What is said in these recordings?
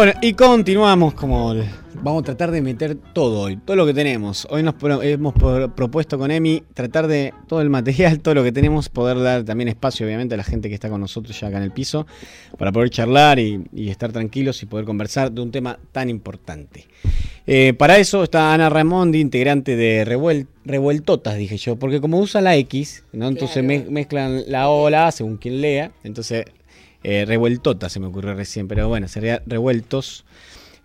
Bueno, y continuamos como vamos a tratar de meter todo hoy, todo lo que tenemos. Hoy nos hemos propuesto con Emi tratar de todo el material, todo lo que tenemos, poder dar también espacio obviamente a la gente que está con nosotros ya acá en el piso, para poder charlar y, estar tranquilos y poder conversar de un tema tan importante. Eh, para eso está Ana Ramondi, integrante de Revueltotas, dije yo, porque como usa la X, ¿no? entonces mezclan la O, la A según quien lea, entonces eh, revueltota se me ocurrió recién, pero bueno, sería revueltos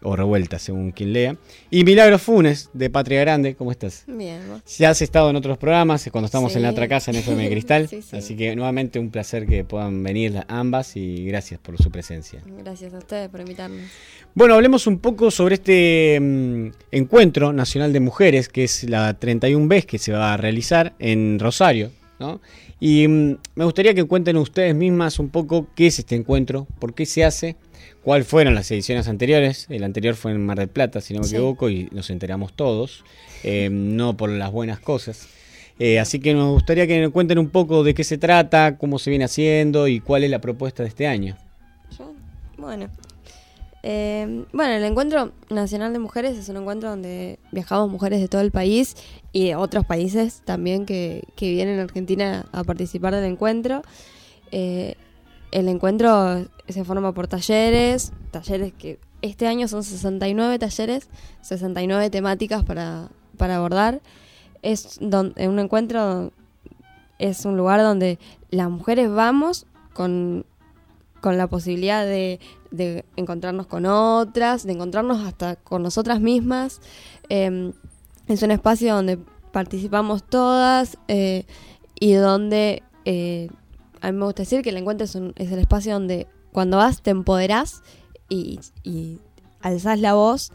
o revueltas según quien lea. Y Milagro Funes, de Patria Grande, ¿cómo estás? Bien. Ya has estado en otros programas, cuando estamos en la otra casa en FM Cristal, así que nuevamente un placer que puedan venir ambas y gracias por su presencia. Gracias a ustedes por invitarnos. Bueno, hablemos un poco sobre este mm, encuentro nacional de mujeres, que es la 31 vez que se va a realizar en Rosario, ¿no? Y mm, me gustaría que cuenten ustedes mismas un poco qué es este encuentro, por qué se hace, cuáles fueron las ediciones anteriores. El anterior fue en Mar del Plata, si no me equivoco, y nos enteramos todos, eh, no por las buenas cosas. Eh, así que me gustaría que me cuenten un poco de qué se trata, cómo se viene haciendo y cuál es la propuesta de este año. Bueno, eh, bueno, el Encuentro Nacional de Mujeres es un encuentro donde viajamos mujeres de todo el país y de otros países también que, vienen a Argentina a participar del encuentro. Eh, el encuentro se forma por talleres, talleres que este año son 69 talleres, 69 temáticas para, para abordar. Es un encuentro es un lugar donde las mujeres vamos con con la posibilidad de, encontrarnos con otras, de encontrarnos hasta con nosotras mismas. Em, es un espacio donde participamos todas eh, y donde eh, a mí me gusta decir que el encuentro es, es, el espacio donde cuando vas te empoderás y, y alzás la voz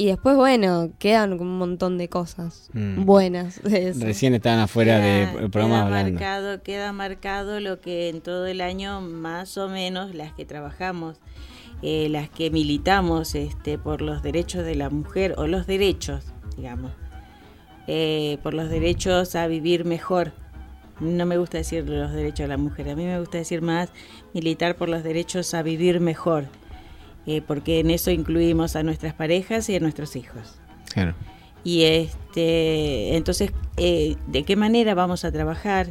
y después, bueno, quedan un montón de cosas mm. buenas. Recién estaban afuera del programa queda Marcado, queda marcado lo que en todo el año, más o menos, las que trabajamos, eh, las que militamos este, por los derechos de la mujer, o los derechos, digamos, eh, por los derechos a vivir mejor. No me gusta decir los derechos de la mujer, a mí me gusta decir más militar por los derechos a vivir mejor eh, porque en eso incluimos a nuestras parejas y a nuestros hijos. Claro. Y este, entonces, eh, ¿de qué manera vamos a trabajar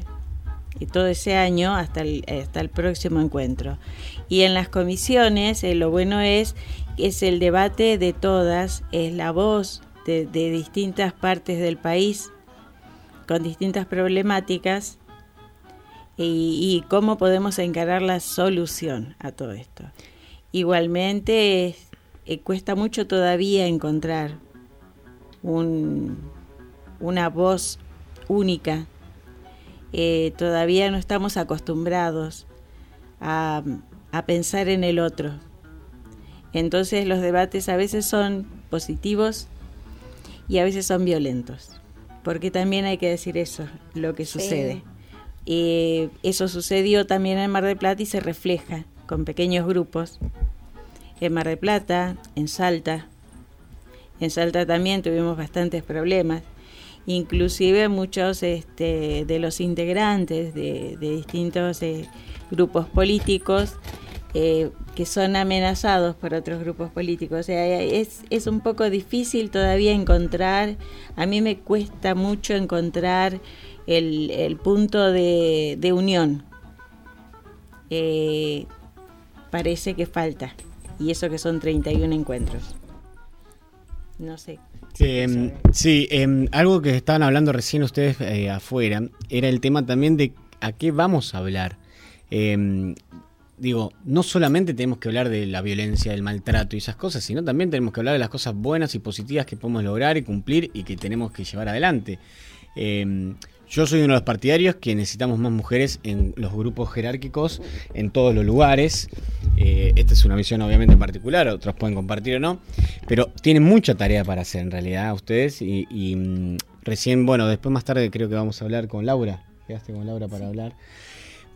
todo ese año hasta el, hasta el próximo encuentro? Y en las comisiones, eh, lo bueno es es el debate de todas, es la voz de, distintas partes del país con distintas problemáticas y, cómo podemos encarar la solución a todo esto. Igualmente eh, cuesta mucho todavía encontrar un, una voz única. Eh, todavía no estamos acostumbrados a, a pensar en el otro. Entonces los debates a veces son positivos y a veces son violentos. Porque también hay que decir eso, lo que sucede. Eh, eso sucedió también en Mar del Plata y se refleja con pequeños grupos en Mar del Plata, en Salta. En Salta también tuvimos bastantes problemas. Inclusive muchos este, de los integrantes de, distintos eh, grupos políticos eh, que son amenazados por otros grupos políticos. O sea, es, es un poco difícil todavía encontrar, a mí me cuesta mucho encontrar el, punto de, unión. Eh, parece que falta. Y eso que son 31 encuentros. No sé. sí, em, em, algo que estaban hablando recién ustedes eh, afuera era el tema también de a qué vamos a hablar. Em, digo, no solamente tenemos que hablar de la violencia, del maltrato y esas cosas, sino también tenemos que hablar de las cosas buenas y positivas que podemos lograr y cumplir y que tenemos que llevar adelante. Yo soy uno de los partidarios que necesitamos más mujeres en los grupos jerárquicos, en todos los lugares. Eh, esta es una visión obviamente en particular, otros pueden compartir o no, pero tienen mucha tarea para hacer en realidad ustedes y, mm, recién, bueno, después más tarde creo que vamos a hablar con Laura, quedaste con Laura para hablar,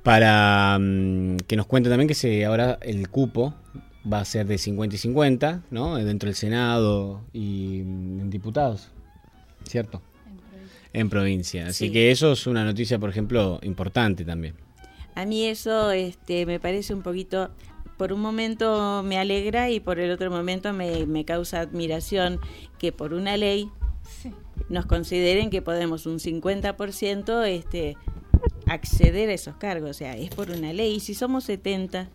para mm, que nos cuente también que se, ahora el cupo va a ser de 50 y 50, ¿no? Dentro del Senado y mm, en diputados, ¿cierto? en provincia. Así que eso es una noticia, por ejemplo, importante también. A mí eso este, me parece un poquito, por un momento me alegra y por el otro momento me, me causa admiración que por una ley nos consideren que podemos un 50% este, acceder a esos cargos. O sea, es por una ley. Y si somos 70,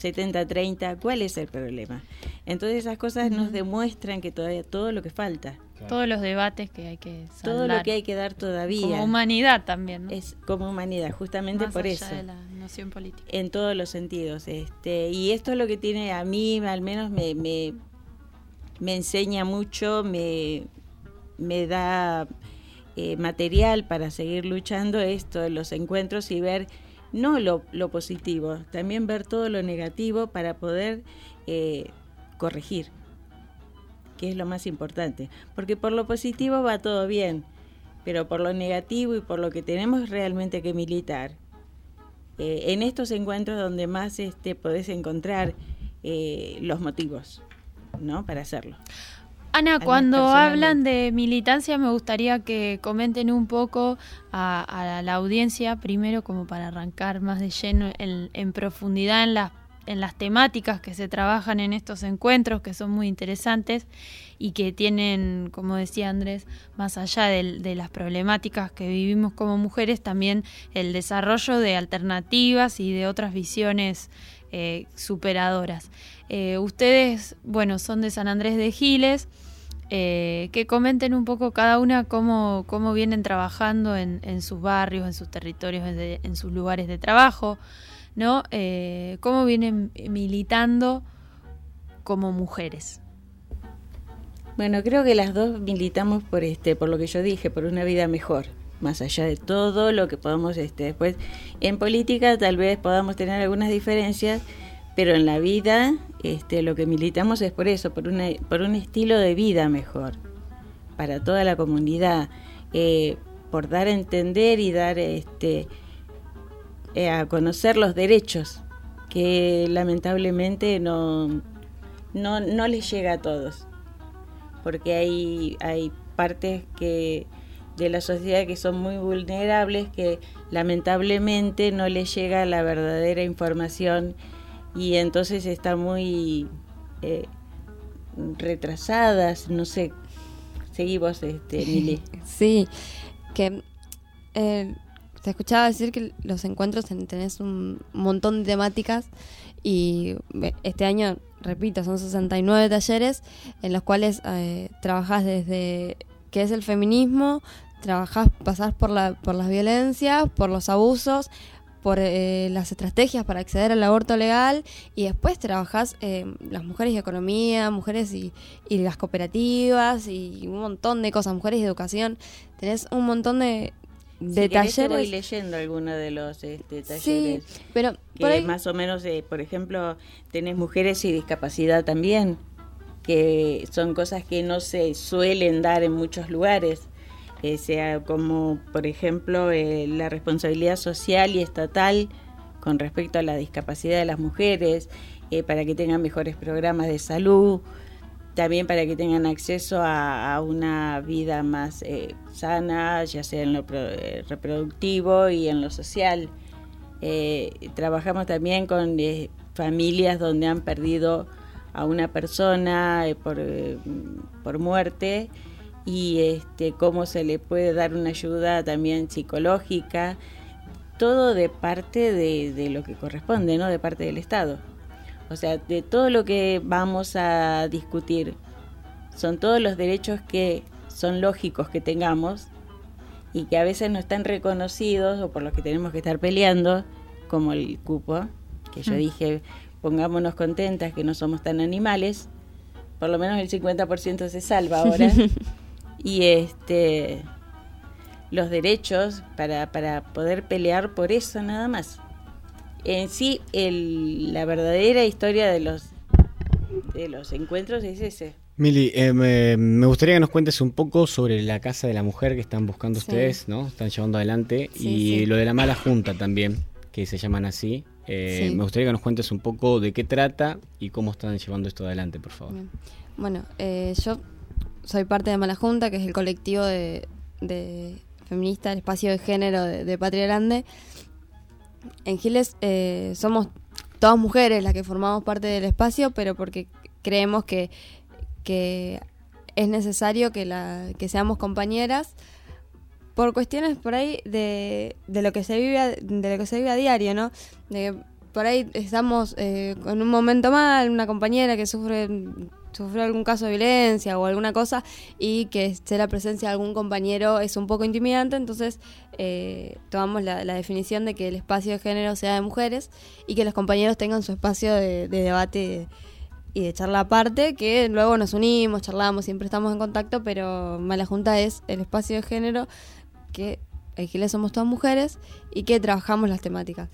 70-30, ¿cuál es el problema? Entonces esas cosas nos demuestran que todavía todo lo que falta. Todos los debates que hay que saldar. Todo lo que hay que dar todavía. Como humanidad también. Es como humanidad, justamente por eso. De la noción política. En todos los sentidos. Este, y esto es lo que tiene a mí, al menos me, me, me enseña mucho, me, me da eh, material para seguir luchando esto, los encuentros y ver no lo, lo, positivo, también ver todo lo negativo para poder eh, corregir, que es lo más importante. Porque por lo positivo va todo bien, pero por lo negativo y por lo que tenemos realmente que militar, eh, en estos encuentros donde más este, podés encontrar los motivos ¿no? para hacerlo. Ana, cuando hablan de militancia me gustaría que comenten un poco a, la audiencia, primero como para arrancar más de lleno en, profundidad en las, en las temáticas que se trabajan en estos encuentros, que son muy interesantes y que tienen, como decía Andrés, más allá de, las problemáticas que vivimos como mujeres, también el desarrollo de alternativas y de otras visiones eh, superadoras. Eh, ustedes, bueno, son de San Andrés de Giles. Eh, que comenten un poco cada una cómo, cómo vienen trabajando en, sus barrios, en sus territorios, en, sus lugares de trabajo, ¿no? Eh, cómo vienen militando como mujeres. Bueno, creo que las dos militamos por este, por lo que yo dije, por una vida mejor, más allá de todo lo que podamos este, después en política tal vez podamos tener algunas diferencias, pero en la vida este, lo que militamos es por eso, por, una, por un estilo de vida mejor, para toda la comunidad, eh, por dar a entender y dar este, eh, a conocer los derechos que lamentablemente no, no, no les llega a todos, porque hay, hay partes que de la sociedad que son muy vulnerables que lamentablemente no les llega la verdadera información y entonces están muy eh, retrasadas, no sé. Seguimos, este, Mili. Sí, que eh, te escuchaba decir que los encuentros tenés un montón de temáticas y este año, repito, son 69 talleres en los cuales eh, trabajás desde qué es el feminismo, trabajás, pasás por, la, por las violencias, por los abusos, por eh, las estrategias para acceder al aborto legal y después trabajás eh, las mujeres y economía, mujeres y, las cooperativas y un montón de cosas, mujeres y educación. Tenés un montón de, de talleres. voy leyendo algunos de los este, talleres. Sí, pero más o menos, eh, por ejemplo, tenés mujeres y discapacidad también, que son cosas que no se suelen dar en muchos lugares sea como por ejemplo eh, la responsabilidad social y estatal con respecto a la discapacidad de las mujeres, eh, para que tengan mejores programas de salud, también para que tengan acceso a, una vida más eh, sana, ya sea en lo reproductivo y en lo social. trabajamos también con familias donde han perdido a una persona por, por muerte y este, cómo se le puede dar una ayuda también psicológica, todo de parte de, lo que corresponde, ¿no? De parte del Estado. O sea, de todo lo que vamos a discutir, son todos los derechos que son lógicos que tengamos y que a veces no están reconocidos o por los que tenemos que estar peleando, como el cupo, que yo mm. dije, pongámonos contentas que no somos tan animales, por lo menos el 50% se salva ahora. y este los derechos para, para poder pelear por eso nada más. En sí, el, la verdadera historia de los, de los encuentros es ese. Mili, eh, me, gustaría que nos cuentes un poco sobre la Casa de la Mujer que están buscando ustedes, ¿no? Están llevando adelante. y lo de la mala junta también, que se llaman así. Eh, me gustaría que nos cuentes un poco de qué trata y cómo están llevando esto adelante, por favor. Bueno, eh, yo soy parte de Mala Junta, que es el colectivo de, feminista, el espacio de género de, Patria Grande. En Giles eh, somos todas mujeres las que formamos parte del espacio, pero porque creemos que, que es necesario que, la, que seamos compañeras por cuestiones por ahí de, de lo que se vive de lo que se vive a diario, ¿no? De, por ahí estamos eh, en un momento mal, una compañera que sufre sufrió algún caso de violencia o alguna cosa y que esté la presencia de algún compañero es un poco intimidante, entonces eh, tomamos la, definición de que el espacio de género sea de mujeres y que los compañeros tengan su espacio de, de debate y de charla aparte, que luego nos unimos, charlamos, siempre estamos en contacto, pero Mala Junta es el espacio de género que le somos todas mujeres y que trabajamos las temáticas.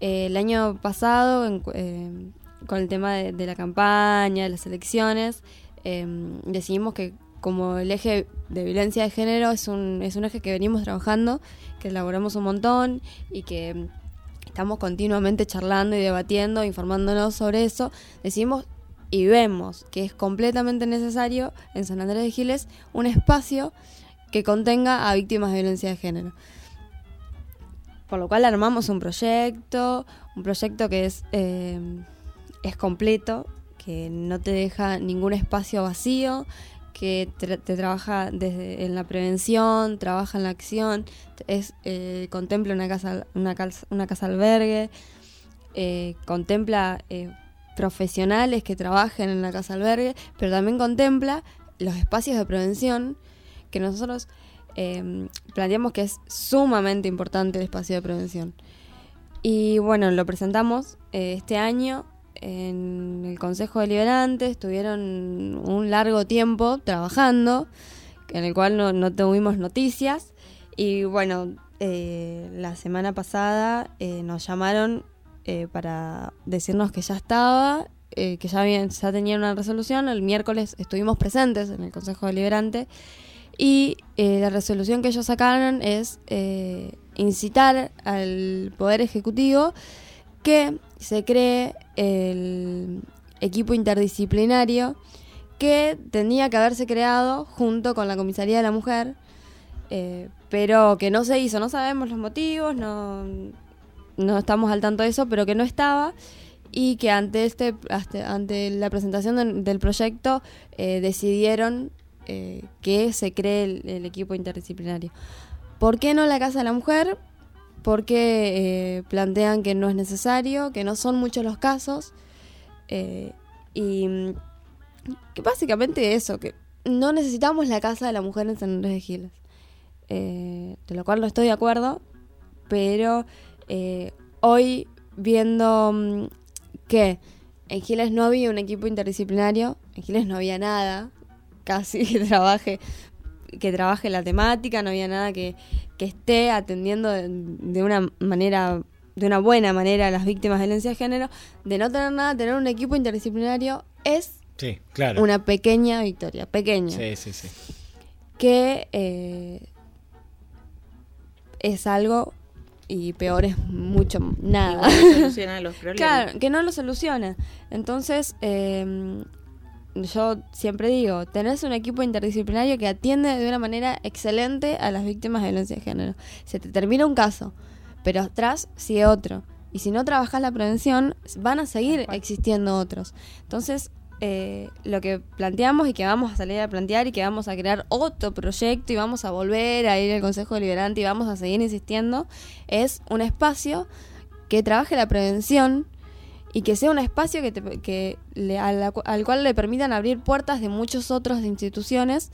Eh, el año pasado, eh, con el tema de, la campaña, de las elecciones, em, decidimos que como el eje de violencia de género es un, es un eje que venimos trabajando, que elaboramos un montón y que em, estamos continuamente charlando y debatiendo, informándonos sobre eso, decidimos y vemos que es completamente necesario en San Andrés de Giles un espacio que contenga a víctimas de violencia de género. Por lo cual armamos un proyecto, un proyecto que es, eh, es completo, que no te deja ningún espacio vacío, que te, trabaja desde en la prevención, trabaja en la acción, es eh, contempla una casa, una, una casa albergue, eh, contempla profesionales que trabajen en la casa albergue, pero también contempla los espacios de prevención que nosotros eh, planteamos que es sumamente importante el espacio de prevención. Y bueno, lo presentamos eh, este año en el Consejo Deliberante, estuvieron un largo tiempo trabajando, en el cual no, tuvimos noticias. Y bueno, eh, la semana pasada nos llamaron para decirnos que ya estaba, que ya, habían, ya tenían una resolución. El miércoles estuvimos presentes en el Consejo Deliberante y eh, la resolución que ellos sacaron es eh, incitar al Poder Ejecutivo se cree el equipo interdisciplinario que tenía que haberse creado junto con la Comisaría de la Mujer, eh, pero que no se hizo. No sabemos los motivos, no, no estamos al tanto de eso, pero que no estaba y que ante este ante la presentación del proyecto decidieron eh, que se cree el, equipo interdisciplinario. ¿Por qué no la Casa de la Mujer? Porque eh, plantean que no es necesario, que no son muchos los casos eh, y mm, que básicamente eso, que no necesitamos la Casa de la Mujer en San Andrés de Giles. de lo cual no estoy de acuerdo, pero hoy viendo mm, que en Giles no había un equipo interdisciplinario, en Giles no había nada, casi que trabaje que trabaje la temática, no había nada que, esté atendiendo de, una manera, de una buena manera a las víctimas de violencia de género, de no tener nada, tener un equipo interdisciplinario es una pequeña victoria, pequeña. Sí, sí, sí. Que eh, es algo y peor es mucho nada. no soluciona los problemas. Claro, que no lo soluciona. Entonces, eh, yo siempre digo, tenés un equipo interdisciplinario que atiende de una manera excelente a las víctimas de violencia de género. Se te termina un caso, pero atrás sigue otro. Y si no trabajas la prevención, van a seguir existiendo otros. Entonces, eh, lo que planteamos y que vamos a salir a plantear y que vamos a crear otro proyecto y vamos a volver a ir al Consejo Deliberante y vamos a seguir insistiendo, es un espacio que trabaje la prevención y que sea un espacio que, que al cual le permitan abrir puertas de muchos otros instituciones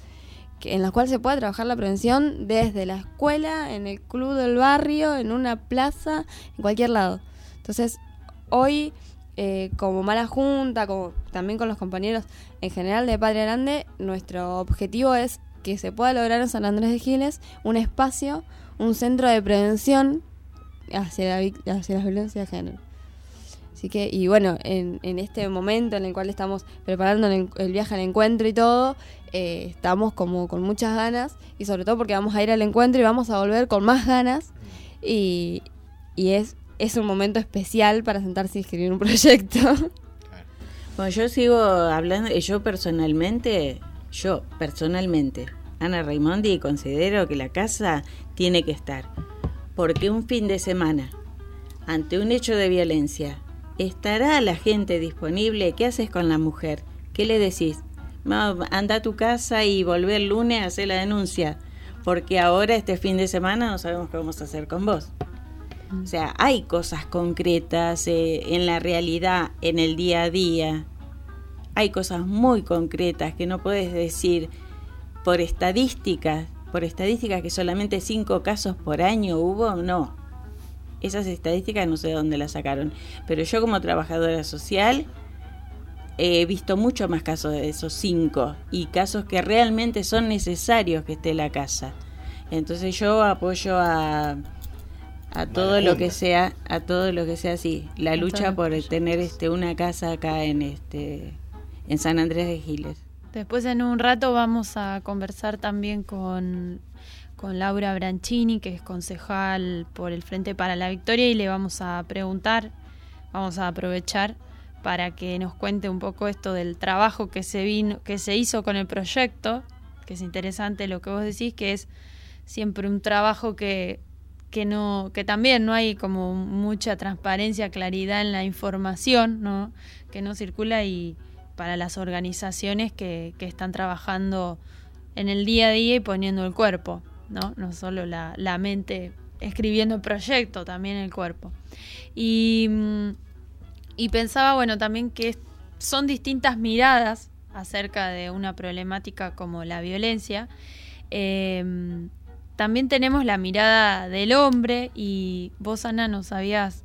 que, en las cuales se pueda trabajar la prevención desde la escuela, en el club del barrio, en una plaza, en cualquier lado. Entonces, hoy, eh, como mala junta, como también con los compañeros en general de Padre Grande, nuestro objetivo es que se pueda lograr en San Andrés de Giles un espacio, un centro de prevención hacia, la, hacia las violencias de género. Así que, y bueno, en, este momento en el cual estamos preparando el, viaje al encuentro y todo, eh, estamos como con muchas ganas y sobre todo porque vamos a ir al encuentro y vamos a volver con más ganas y, es, es un momento especial para sentarse y escribir un proyecto. Bueno, yo sigo hablando, yo personalmente, yo personalmente, Ana Raimondi, considero que la casa tiene que estar, porque un fin de semana, ante un hecho de violencia, ¿estará la gente disponible? ¿Qué haces con la mujer? ¿Qué le decís? anda a tu casa y volver el lunes a hacer la denuncia, porque ahora este fin de semana no sabemos qué vamos a hacer con vos. O sea, hay cosas concretas eh, en la realidad, en el día a día. Hay cosas muy concretas que no puedes decir por estadísticas, por estadísticas que solamente cinco casos por año hubo, no. Esas estadísticas no sé de dónde las sacaron. Pero yo como trabajadora social he visto mucho más casos de esos cinco y casos que realmente son necesarios que esté la casa. Entonces yo apoyo a a todo lo que sea, a todo lo que sea así, la lucha por tener este una casa acá en este en San Andrés de Giles. Después en un rato vamos a conversar también con, con Laura Branchini, que es concejal por el Frente para la Victoria, y le vamos a preguntar, vamos a aprovechar para que nos cuente un poco esto del trabajo que se vino, que se hizo con el proyecto, que es interesante lo que vos decís, que es siempre un trabajo que que no que también no hay como mucha transparencia claridad en la información no que no circula y para las organizaciones que, que están trabajando en el día a día y poniendo el cuerpo no no solo la, la mente escribiendo el proyecto también el cuerpo. Y, mm, y pensaba bueno también que son distintas miradas acerca de una problemática como la violencia. Eh, también tenemos la mirada del hombre y vos, Ana, nos habías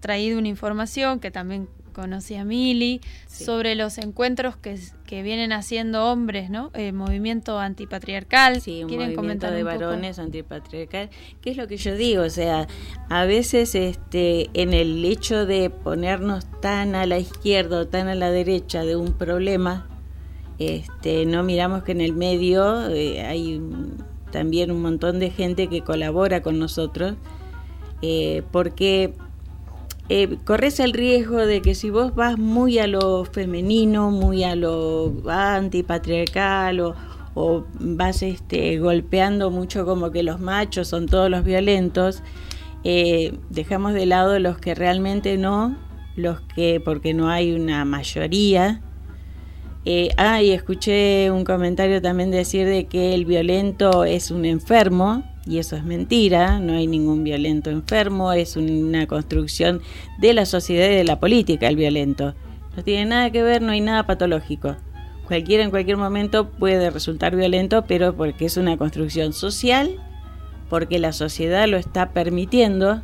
traído una información que también conocí a Mili sobre los encuentros que, que, vienen haciendo hombres, ¿no? El movimiento antipatriarcal. Sí, un movimiento de varones antipatriarcal. ¿Qué es lo que yo digo? O sea, a veces este, en el hecho de ponernos tan a la izquierda o tan a la derecha de un problema, este, no miramos que en el medio eh, hay también un montón de gente que colabora con nosotros, eh, porque eh, corres el riesgo de que si vos vas muy a lo femenino, muy a lo antipatriarcal o, o vas este, golpeando mucho como que los machos son todos los violentos, eh, dejamos de lado los que realmente no, los que, porque no hay una mayoría, eh, ah, y escuché un comentario también decir de que el violento es un enfermo, y eso es mentira, no hay ningún violento enfermo, es una construcción de la sociedad y de la política el violento. No tiene nada que ver, no hay nada patológico. Cualquiera en cualquier momento puede resultar violento, pero porque es una construcción social, porque la sociedad lo está permitiendo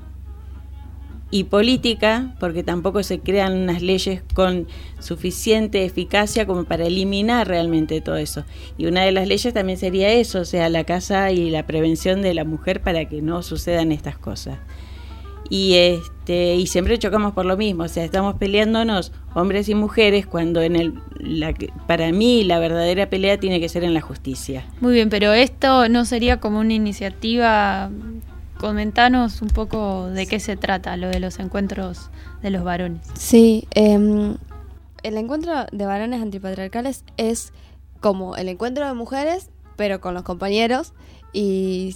y política, porque tampoco se crean unas leyes con suficiente eficacia como para eliminar realmente todo eso. Y una de las leyes también sería eso, o sea, la casa y la prevención de la mujer para que no sucedan estas cosas. Y este y siempre chocamos por lo mismo, o sea, estamos peleándonos hombres y mujeres cuando en el la, para mí la verdadera pelea tiene que ser en la justicia. Muy bien, pero esto no sería como una iniciativa comentanos un poco de qué se trata lo de los encuentros de los varones. Sí, em, el encuentro de varones antipatriarcales es como el encuentro de mujeres, pero con los compañeros y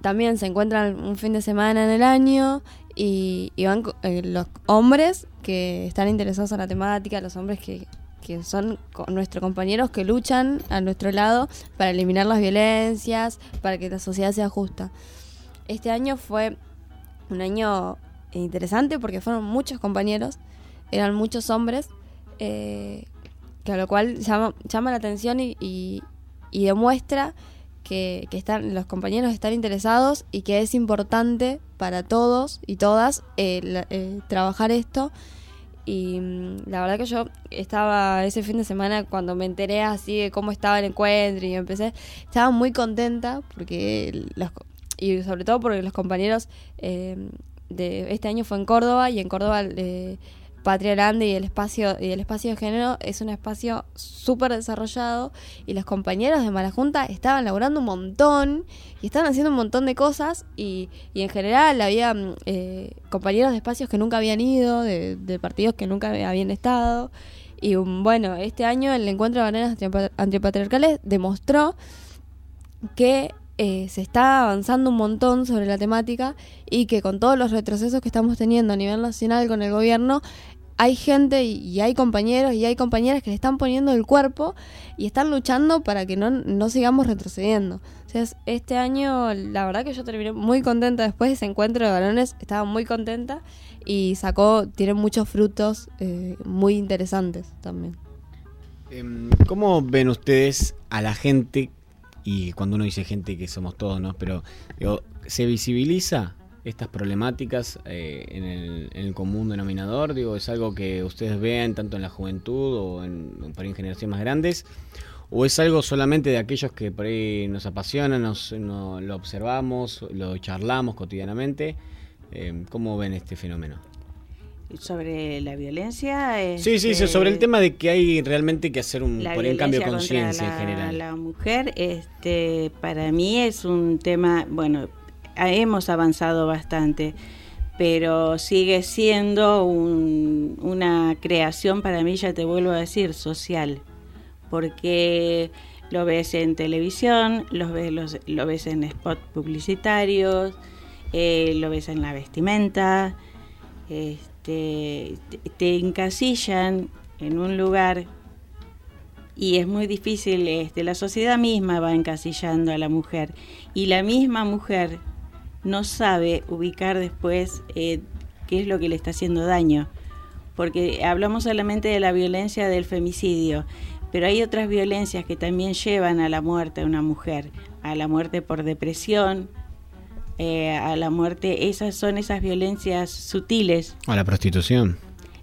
también se encuentran un fin de semana en el año y, van eh, los hombres que están interesados en la temática, los hombres que, que son nuestros compañeros que luchan a nuestro lado para eliminar las violencias, para que la sociedad sea justa. Este año fue un año interesante porque fueron muchos compañeros, eran muchos hombres, eh, que a lo cual llama, llama la atención y, demuestra que, están, los compañeros están interesados y que es importante para todos y todas eh, eh, trabajar esto. Y mm, la verdad que yo estaba ese fin de semana cuando me enteré así de cómo estaba el encuentro y empecé, estaba muy contenta porque los, y sobre todo porque los compañeros eh, de este año fue en Córdoba y en Córdoba eh, Patria Grande y el espacio y el espacio de género es un espacio súper desarrollado y los compañeros de Malajunta estaban laburando un montón y estaban haciendo un montón de cosas y, y en general había mm, eh, compañeros de espacios que nunca habían ido, de, de partidos que nunca habían estado y um, bueno, este año el encuentro de bananas antipatriarcales demostró que eh, se está avanzando un montón sobre la temática y que con todos los retrocesos que estamos teniendo a nivel nacional con el gobierno, hay gente y, hay compañeros y hay compañeras que le están poniendo el cuerpo y están luchando para que no, no sigamos retrocediendo. Este año la verdad que yo terminé muy contenta después de ese encuentro de varones, estaba muy contenta y sacó, tiene muchos frutos eh, muy interesantes también. Em, ¿Cómo ven ustedes a la gente, y cuando uno dice gente que somos todos, ¿no? Pero ¿se visibiliza estas problemáticas eh, en, el, común denominador? Digo, ¿es algo que ustedes vean tanto en la juventud o en, en generaciones más grandes? ¿O es algo solamente de aquellos que por ahí nos apasiona, nos, lo observamos, lo charlamos cotidianamente? Eh, ¿Cómo ven este fenómeno? Sobre la violencia. Sí, sí, este, sobre el tema de que hay realmente que hacer un, cambio de conciencia en general. La mujer, este, para mí es un tema, bueno, hemos avanzado bastante, pero sigue siendo una creación para mí, ya te vuelvo a decir, social, porque lo ves en televisión, lo ves, lo ves en spots publicitarios, eh, lo ves en la vestimenta, este, te, encasillan en un lugar y es muy difícil, este, la sociedad misma va encasillando a la mujer y la misma mujer no sabe ubicar después eh, qué es lo que le está haciendo daño. Porque hablamos solamente de la violencia del femicidio, pero hay otras violencias que también llevan a la muerte de una mujer, a la muerte por depresión, eh, a la muerte, esas son esas violencias sutiles. A la prostitución.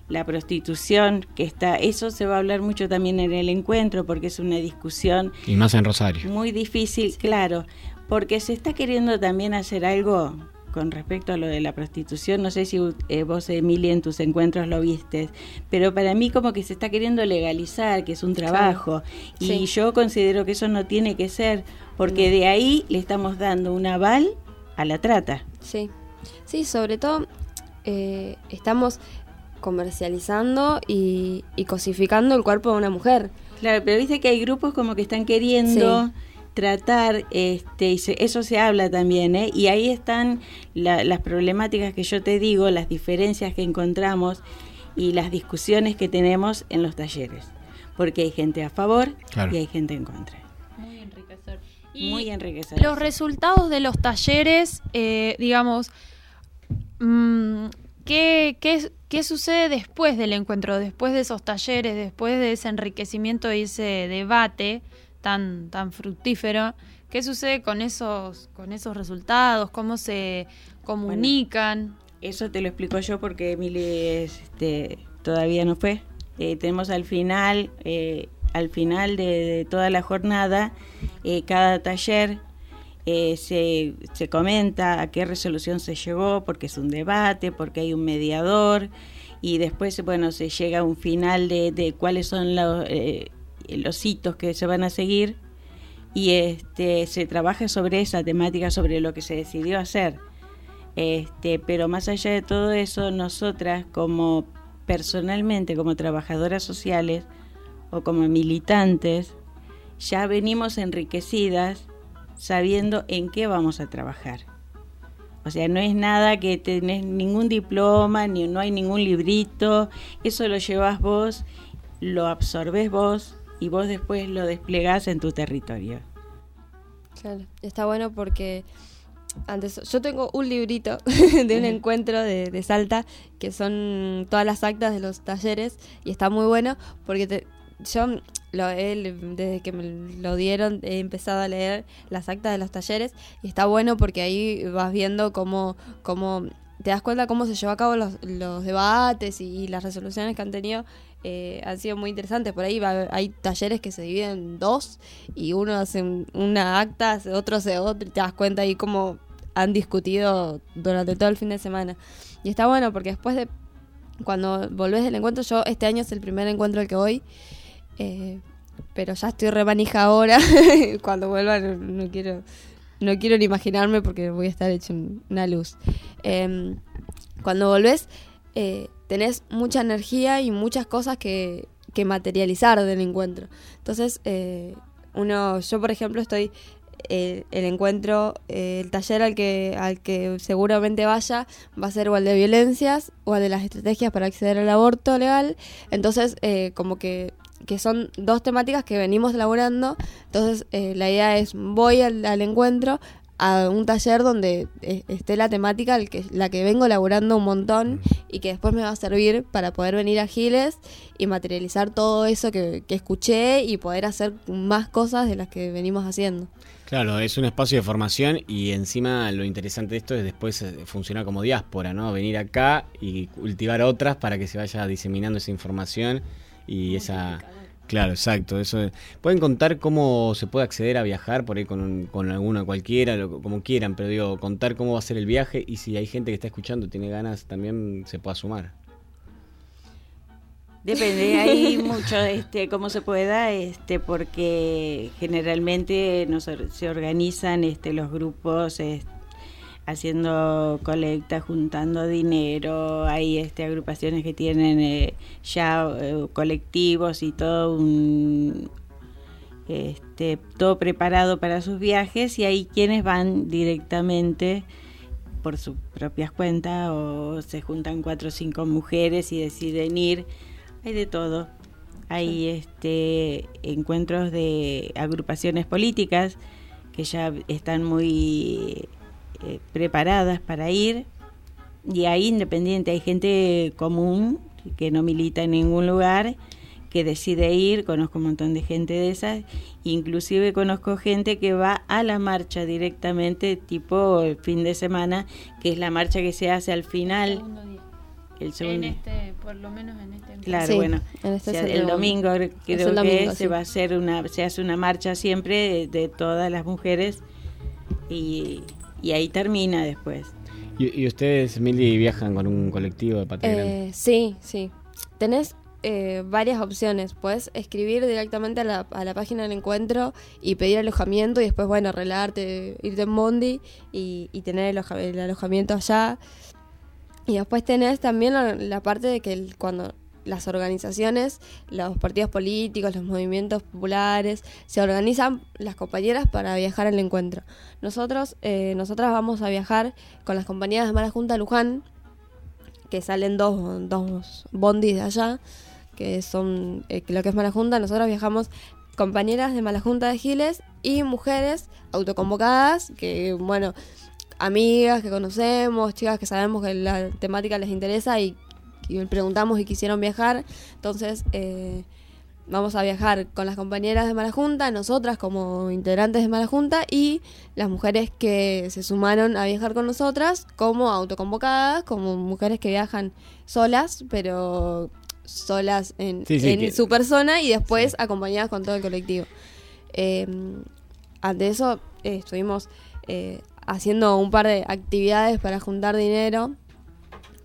La prostitución, que está, eso se va a hablar mucho también en el encuentro, porque es una discusión. Y más en Rosario. Muy difícil, claro porque se está queriendo también hacer algo con respecto a lo de la prostitución, no sé si eh, vos, Emilia, en tus encuentros lo viste, pero para mí como que se está queriendo legalizar, que es un trabajo, y yo considero que eso no tiene que ser, porque de ahí le estamos dando un aval a la trata. Sí, sí, sobre todo eh, estamos comercializando y, cosificando el cuerpo de una mujer. Claro, pero viste que hay grupos como que están queriendo tratar, este, y eso se habla también, ¿eh? y ahí están las problemáticas que yo te digo, las diferencias que encontramos y las discusiones que tenemos en los talleres, porque hay gente a favor y hay gente en contra. Muy enriquecedor. Muy enriquecedor. Los resultados de los talleres, eh, digamos, mm, ¿qué, qué, qué sucede después del encuentro, después de esos talleres, después de ese enriquecimiento y ese debate? tan, tan fructífero. ¿Qué sucede con esos, con esos resultados? ¿Cómo se comunican? eso te lo explico yo porque Emily este, todavía no fue. Eh, tenemos al final, eh, al final de, toda la jornada, eh, cada taller se, se, comenta a qué resolución se llegó, porque es un debate, porque hay un mediador, y después, bueno, se llega a un final de, de cuáles son los los hitos que se van a seguir y este, se trabaja sobre esa temática, sobre lo que se decidió hacer. Este, pero más allá de todo eso, nosotras como personalmente, como trabajadoras sociales o como militantes, ya venimos enriquecidas sabiendo en qué vamos a trabajar. O sea, no es nada que tenés ningún diploma, ni no hay ningún librito, eso lo llevas vos, lo absorbes vos, y vos después lo desplegás en tu territorio. Claro, está bueno porque antes yo tengo un librito de un encuentro de, Salta que son todas las actas de los talleres y está muy bueno porque yo lo, desde que me lo dieron he empezado a leer las actas de los talleres y está bueno porque ahí vas viendo cómo, cómo te das cuenta cómo se llevó a cabo los, los debates y, las resoluciones que han tenido eh, han sido muy interesantes. Por ahí hay talleres que se dividen en dos y uno hace una acta, otro hace otro y te das cuenta ahí cómo han discutido durante todo el fin de semana. Y está bueno porque después de cuando volvés del encuentro, yo este año es el primer encuentro al que voy. Eh, pero ya estoy remanija ahora. cuando vuelva no quiero no quiero ni imaginarme porque voy a estar hecho una luz. Em, cuando volvés, eh, tenés mucha energía y muchas cosas que, materializar del encuentro. Entonces, eh, uno, yo por ejemplo estoy el encuentro, el taller al que, al que seguramente vaya va a ser igual de violencias o de las estrategias para acceder al aborto legal. Entonces, como que que son dos temáticas que venimos elaborando. Entonces, la idea es, voy al, al, encuentro, a un taller donde eh, esté la temática que, la que vengo elaborando un montón y que después me va a servir para poder venir a Giles y materializar todo eso que, escuché y poder hacer más cosas de las que venimos haciendo. Claro, es un espacio de formación y encima lo interesante de esto es después eh, funcionar como diáspora, ¿no? Venir acá y cultivar otras para que se vaya diseminando esa información y esa Claro, exacto. Eso Pueden contar cómo se puede acceder a viajar por ahí con, con alguna cualquiera, como quieran, pero digo, contar cómo va a ser el viaje y si hay gente que está escuchando tiene ganas, también se pueda sumar. Depende, hay mucho, este, cómo se pueda, este, porque generalmente no se organizan, este, los grupos, este, haciendo colecta, juntando dinero, hay este, agrupaciones que tienen eh, ya eh, colectivos y todo un, este, todo preparado para sus viajes. Y hay quienes van directamente por sus propias cuentas o se juntan cuatro o cinco mujeres y deciden ir, hay de todo. Hay este encuentros de agrupaciones políticas que ya están muy eh, preparadas para ir. Y hay independiente, hay gente común que no milita en ningún lugar que decide ir, conozco un montón de gente de esas, inclusive conozco gente que va a la marcha directamente, tipo el fin de semana, que es la marcha que se hace al final. El segundo en este, por lo menos en este. Claro, bueno, este el, domingo creo que se va a hacer una, se hace una marcha siempre de todas las mujeres. Y y ahí termina después. ¿Y, ustedes, Milly, viajan con un colectivo de Patria eh, Sí, sí. Tenés eh, varias opciones. Puedes escribir directamente a la, a la, página del encuentro y pedir alojamiento y después, bueno, arreglarte, irte en Mondi y, y tener el, alojamiento allá. Y después tenés también la, la parte de que cuando las organizaciones, los partidos políticos, los movimientos populares, se organizan las compañeras para viajar al encuentro. Nosotros, eh, nosotras vamos a viajar con las compañeras de Mala Junta Luján, que salen dos, dos bondis de allá, que son eh, lo que es Mala Junta. Nosotros viajamos compañeras de Mala Junta de Giles y mujeres autoconvocadas, que bueno, amigas que conocemos, chicas que sabemos que la temática les interesa y y preguntamos y quisieron viajar. Entonces, eh, vamos a viajar con las compañeras de Mala Junta, nosotras como integrantes de Mala Junta y las mujeres que se sumaron a viajar con nosotras como autoconvocadas, como mujeres que viajan solas, pero solas en, su persona y después acompañadas con todo el colectivo. Eh, ante eso eh, estuvimos haciendo un par de actividades para juntar dinero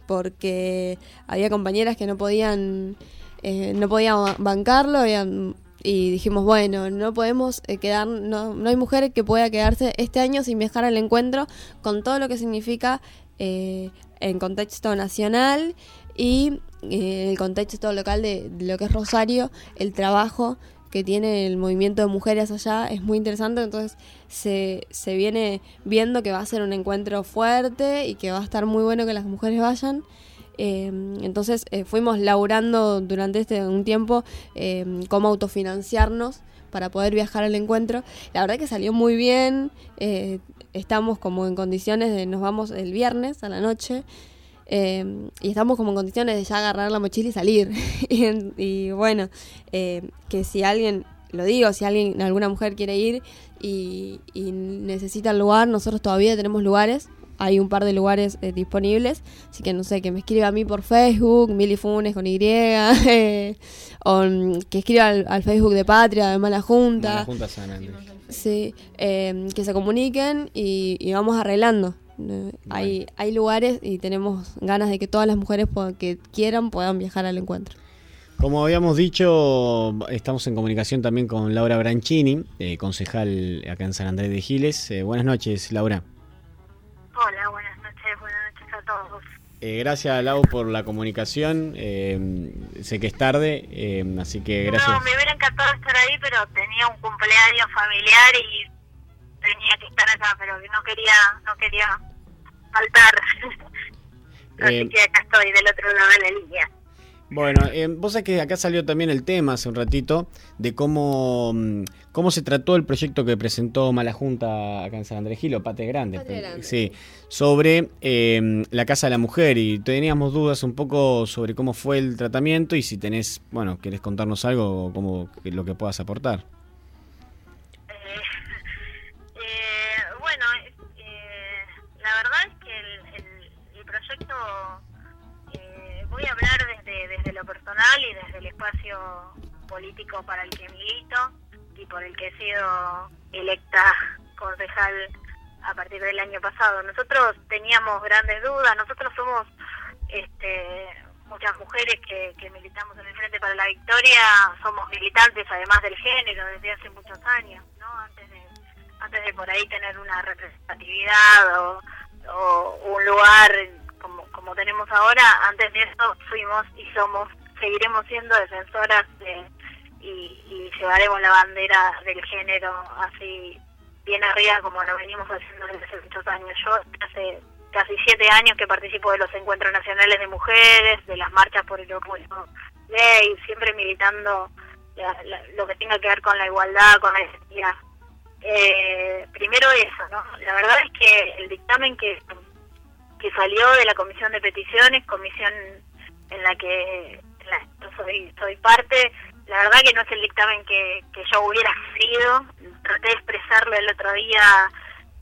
porque había compañeras que no podían, eh, no podían bancarlo y dijimos, bueno, no podemos eh, quedar, no, no hay mujer que pueda quedarse este año sin viajar al encuentro con todo lo que significa eh, en contexto nacional y en el contexto local de, lo que es Rosario, el trabajo que tiene el movimiento de mujeres allá es muy interesante, entonces se, se viene viendo que va a ser un encuentro fuerte y que va a estar muy bueno que las mujeres vayan. Eh, entonces eh, fuimos laburando durante este un tiempo eh, cómo autofinanciarnos para poder viajar al encuentro. La verdad que salió muy bien, estamos como en condiciones de nos vamos el viernes a la noche. Eh, y estamos como en condiciones de ya agarrar la mochila y salir. y, bueno, eh, que si alguien, lo digo, si alguien, alguna mujer quiere ir y, necesita el lugar, nosotros todavía tenemos lugares. Hay un par de lugares eh, disponibles, así que no sé, que me escriba a mí por Facebook, Mili Funes con Y, o mm, que escriba al, Facebook de Patria, de Mala Junta. Junta Sí, que se comuniquen y vamos arreglando. Hay, hay lugares y tenemos ganas de que todas las mujeres que quieran puedan viajar al encuentro. Como habíamos dicho, estamos en comunicación también con Laura Branchini, eh, concejal acá en San Andrés de Giles. Eh, buenas noches, Laura. Hola, buenas noches, buenas noches a todos. Eh, gracias, Lau, por la comunicación. sé que es tarde, así que gracias. No, me hubiera encantado estar ahí, pero tenía un cumpleaños familiar y tenía que estar acá, pero no quería, no quería faltar. Así eh, que acá estoy del otro lado de la línea. Bueno, eh, vos sabés que acá salió también el tema hace un ratito de cómo, mm, cómo se trató el proyecto que presentó Mala Junta acá en San Andrés Gil, o Pate Grande, sí, sobre em, la Casa de la Mujer y teníamos dudas un poco sobre cómo fue el tratamiento y si tenés, bueno, querés contarnos algo, como lo que puedas aportar. Verdad es que el, el proyecto voy a hablar desde, desde lo personal y desde el espacio político para el que milito y por el que he sido electa concejal a partir del año pasado. Nosotros teníamos grandes dudas, nosotros somos este, muchas mujeres que, que militamos en el Frente para la Victoria, somos militantes además del género desde hace muchos años, ¿no? Antes de, antes de por ahí tener una representatividad o, o un lugar como, como tenemos ahora, antes de eso fuimos y somos, seguiremos siendo defensoras de, y, llevaremos la bandera del género así bien arriba como lo venimos haciendo desde hace muchos años. Yo hace casi siete años que participo de los encuentros nacionales de mujeres, de las marchas por el orgullo gay, siempre militando lo que tenga que ver con la igualdad, con la identidad. Eh, primero eso, ¿no? La verdad es que el dictamen que que salió de la Comisión de Peticiones, comisión en la que yo soy, soy parte. La verdad que no es el dictamen que, que yo hubiera sido. Traté de expresarlo el otro día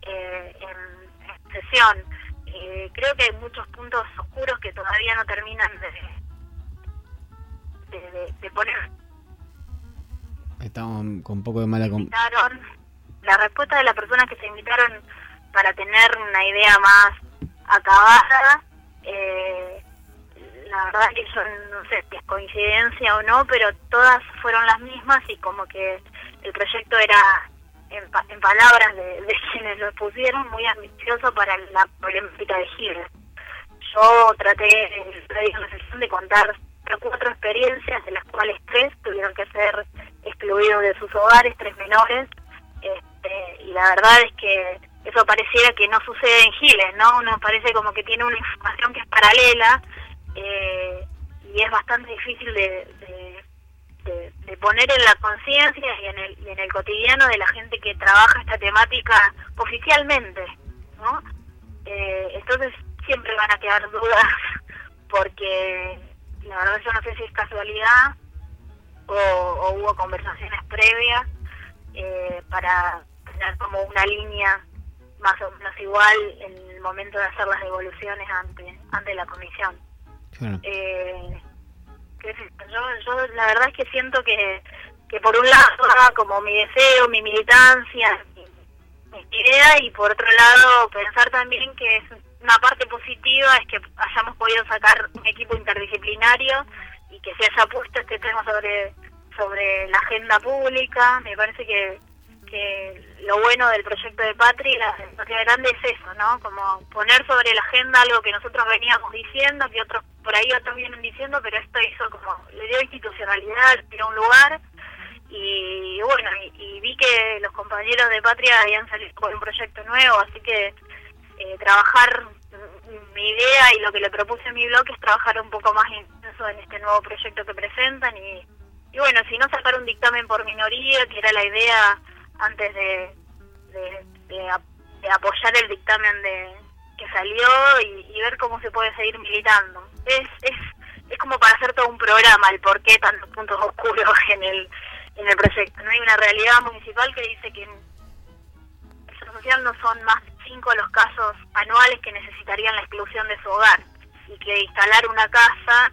eh, en, sesión. Eh, creo que hay muchos puntos oscuros que todavía no terminan de, de, poner. Estamos con un poco de mala... La respuesta de las personas que se invitaron para tener una idea más acabada. Eh, la verdad que yo no sé si es coincidencia o no, pero todas fueron las mismas y como que el proyecto era, en, palabras de, quienes lo pusieron, muy ambicioso para la problemática de Giles. Yo traté en la sesión de contar cuatro experiencias, de las cuales tres tuvieron que ser excluidos de sus hogares, tres menores, este, y la verdad es que eso pareciera que no sucede en Giles, ¿no? Uno parece como que tiene una información que es paralela eh, y es bastante difícil de, de, poner en la conciencia y, en el, y en el cotidiano de la gente que trabaja esta temática oficialmente, ¿no? Eh, entonces siempre van a quedar dudas porque la verdad yo no sé si es casualidad o, hubo conversaciones previas eh, para tener como una línea más o menos igual en el momento de hacer las devoluciones ante ante la comisión. Eh, yo, yo la verdad es que siento que, que por un lado como mi deseo, mi militancia, mi, idea y por otro lado pensar también que es una parte positiva es que hayamos podido sacar un equipo interdisciplinario y que se haya puesto este tema sobre sobre la agenda pública. Me parece que que lo bueno del proyecto de Patria, Patria Grande es eso, ¿no? Como poner sobre la agenda algo que nosotros veníamos diciendo, que otros por ahí otros vienen diciendo, pero esto hizo como, le dio institucionalidad, le dio un lugar, y bueno, y, vi que los compañeros de Patria habían salido con un proyecto nuevo, así que eh, trabajar mi idea y lo que le propuse a mi blog es trabajar un poco más intenso en este nuevo proyecto que presentan y, y bueno, si no sacar un dictamen por minoría, que era la idea antes de, de, apoyar el dictamen de que salió y, ver cómo se puede seguir militando. Es, es, es como para hacer todo un programa el por qué tantos puntos oscuros en el, en el proyecto. No hay una realidad municipal que dice que en social no son más cinco los casos anuales que necesitarían la exclusión de su hogar y que instalar una casa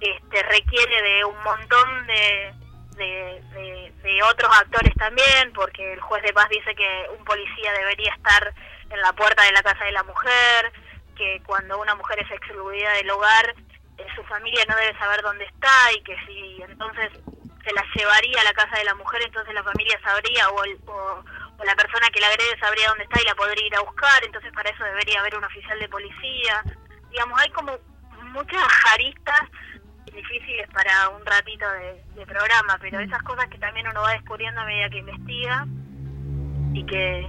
este, requiere de un montón de, de, de, otros actores también, porque el juez de paz dice que un policía debería estar en la puerta de la casa de la mujer, que cuando una mujer es excluida del hogar, eh, su familia no debe saber dónde está y que si entonces se la llevaría a la casa de la mujer, entonces la familia sabría o, o, o la persona que la agrede sabría dónde está y la podría ir a buscar, entonces para eso debería haber un oficial de policía. Digamos, hay como muchas aristas difíciles para un ratito de, programa, pero esas cosas que también uno va descubriendo a medida que investiga y que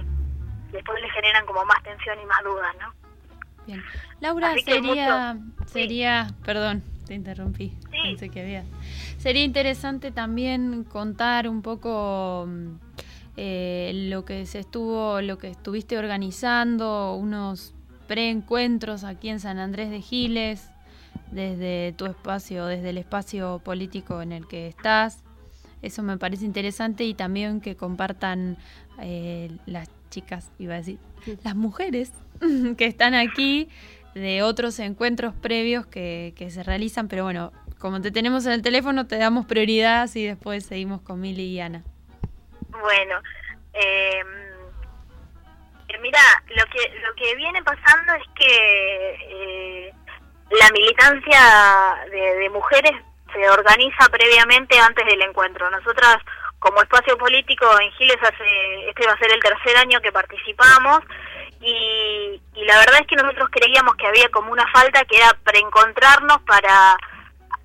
después le generan como más tensión y más dudas, ¿no? Bien. Laura, sería, sería, perdón, te interrumpí. Pensé que había. Sería interesante también contar un poco eh, lo que se estuvo, lo que estuviste organizando, unos preencuentros aquí en San Andrés de Giles, desde tu espacio, desde el espacio político en el que estás. Eso me parece interesante y también que compartan eh, las chicas, iba a decir, las mujeres que están aquí de otros encuentros previos que, que se realizan, pero bueno, como te tenemos en el teléfono, te damos prioridad y después seguimos con Mili y Ana. Bueno, em, eh, mira, lo que lo que viene pasando es que eh, la militancia de, mujeres se organiza previamente antes del encuentro. Nosotras, como espacio político en Giles, hace este va a ser el tercer año que participamos y, la verdad es que nosotros creíamos que había como una falta que era preencontrarnos para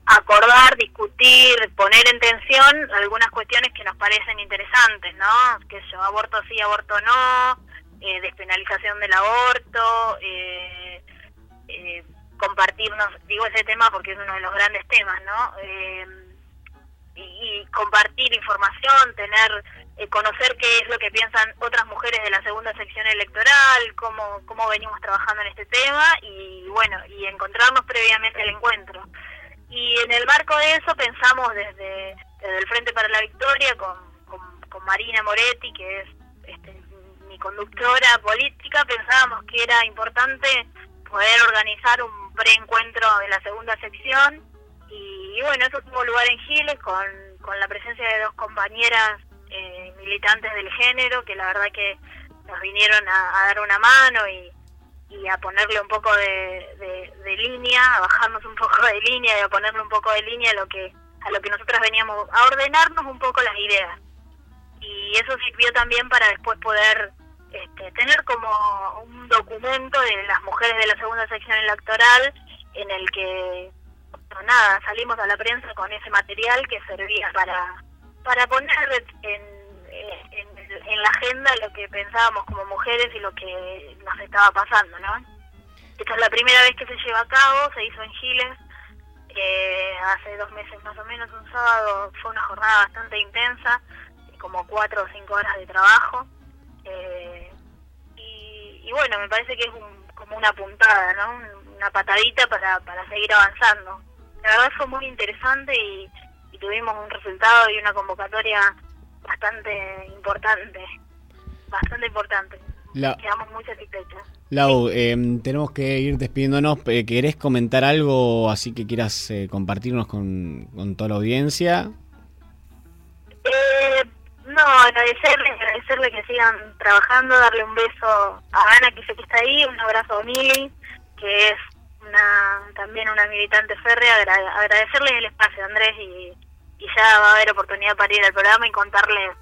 acordar, discutir, poner en tensión algunas cuestiones que nos parecen interesantes, ¿no? Que yo, aborto sí, aborto no, eh, despenalización del aborto, eh, eh, compartirnos, digo ese tema porque es uno de los grandes temas, ¿no? Eh, y, compartir información, tener, conocer qué es lo que piensan otras mujeres de la segunda sección electoral, cómo, cómo venimos trabajando en este tema y bueno, y encontrarnos previamente al encuentro. Y en el marco de eso pensamos desde, el Frente para la Victoria con, con, Marina Moretti, que es este, mi conductora política, pensábamos que era importante poder organizar un preencuentro de la segunda sección. Y, bueno, eso tuvo lugar en Giles con, con la presencia de dos compañeras eh, militantes del género que la verdad que nos vinieron a dar una mano y, a ponerle un poco de, de, línea, a bajarnos un poco de línea y a ponerle un poco de línea a lo que a lo que nosotras veníamos, a ordenarnos un poco las ideas. Y eso sirvió también para después poder este, tener como un documento de las mujeres de la segunda sección electoral en el que, nada, salimos a la prensa con ese material que servía para, para poner en en, la agenda lo que pensábamos como mujeres y lo que nos estaba pasando, ¿no? Esta es la primera vez que se lleva a cabo, se hizo en Giles, eh, hace dos meses más o menos, un sábado, fue una jornada bastante intensa, como cuatro o cinco horas de trabajo. Eh, y, bueno, me parece que es como una puntada, ¿no? Una patadita para, para seguir avanzando. La verdad fue muy interesante y tuvimos un resultado y una convocatoria bastante importante, bastante importante. Quedamos muy satisfechos. Lau, em, tenemos que ir despidiéndonos. Eh, ¿Querés comentar algo así que quieras eh, compartirnos con, con, toda la audiencia? Eh, agradecerle, agradecerle que sigan trabajando, darle un beso a Ana, que sé que está ahí, un abrazo a Mili, que es una también una militante férrea, agradecerle el espacio, Andrés, y ya va a haber oportunidad para ir al programa y contarles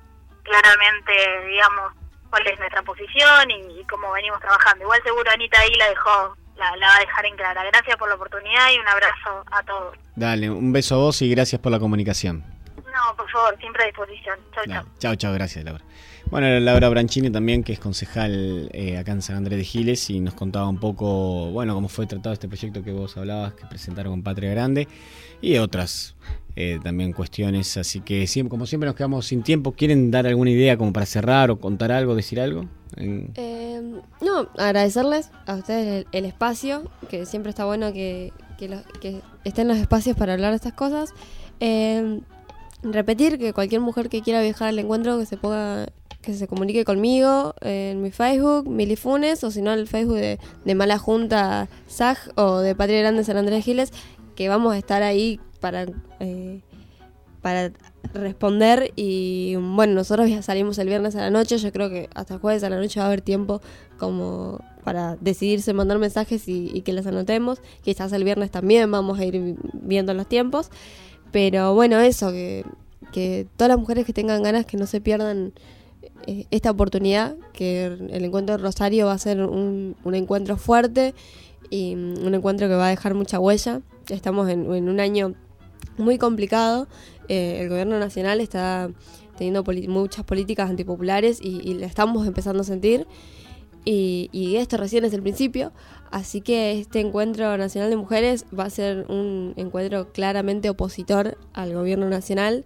claramente, digamos, cuál es nuestra posición y, cómo venimos trabajando. Igual seguro Anita ahí la dejó, la, va a dejar en clara. Gracias por la oportunidad y un abrazo a todos. Dale, un beso a vos y gracias por la comunicación. No, por favor, siempre a disposición. Chau, chau. Chau, chau, gracias Laura. Bueno, Laura Branchini también, que es concejal eh, acá en San Andrés de Giles y nos contaba un poco, bueno, cómo fue tratado este proyecto que vos hablabas, que presentaron con Patria Grande y otras eh, también cuestiones. Así que siempre, como siempre nos quedamos sin tiempo. ¿Quieren dar alguna idea como para cerrar o contar algo, decir algo? Eh, no, agradecerles a ustedes el, espacio, que siempre está bueno que, que, estén los espacios para hablar de estas cosas. Eh, repetir que cualquier mujer que quiera viajar al encuentro que se ponga que se comunique conmigo en mi Facebook, Milifunes, o si no el Facebook de, de Mala Junta SAG o de Patria Grande San Andrés Giles, que vamos a estar ahí para, eh, para responder. Y bueno, nosotros ya salimos el viernes a la noche. Yo creo que hasta el jueves a la noche va a haber tiempo como para decidirse mandar mensajes y, que les anotemos. Quizás el viernes también vamos a ir viendo los tiempos. Pero bueno, eso, que, todas las mujeres que tengan ganas que no se pierdan eh, esta oportunidad, que el encuentro de Rosario va a ser un, encuentro fuerte y un encuentro que va a dejar mucha huella. Estamos en, en un año muy complicado. Eh, el gobierno nacional está teniendo muchas políticas antipopulares y, y la estamos empezando a sentir. Y, y esto recién es el principio, así que este encuentro nacional de mujeres va a ser un encuentro claramente opositor al gobierno nacional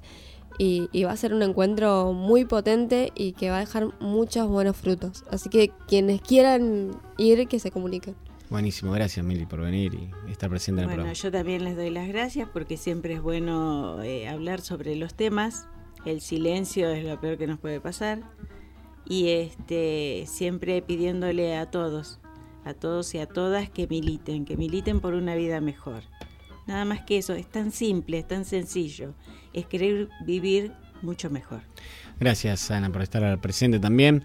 y, y, va a ser un encuentro muy potente y que va a dejar muchos buenos frutos. Así que quienes quieran ir, que se comuniquen. Buenísimo, gracias Mili por venir y estar presente en el bueno, programa. yo también les doy las gracias porque siempre es bueno eh, hablar sobre los temas. El silencio es lo peor que nos puede pasar. Y este siempre pidiéndole a todos, a todos y a todas que militen, que militen por una vida mejor. Nada más que eso, es tan simple, es tan sencillo, es querer vivir mucho mejor. Gracias Ana por estar presente también.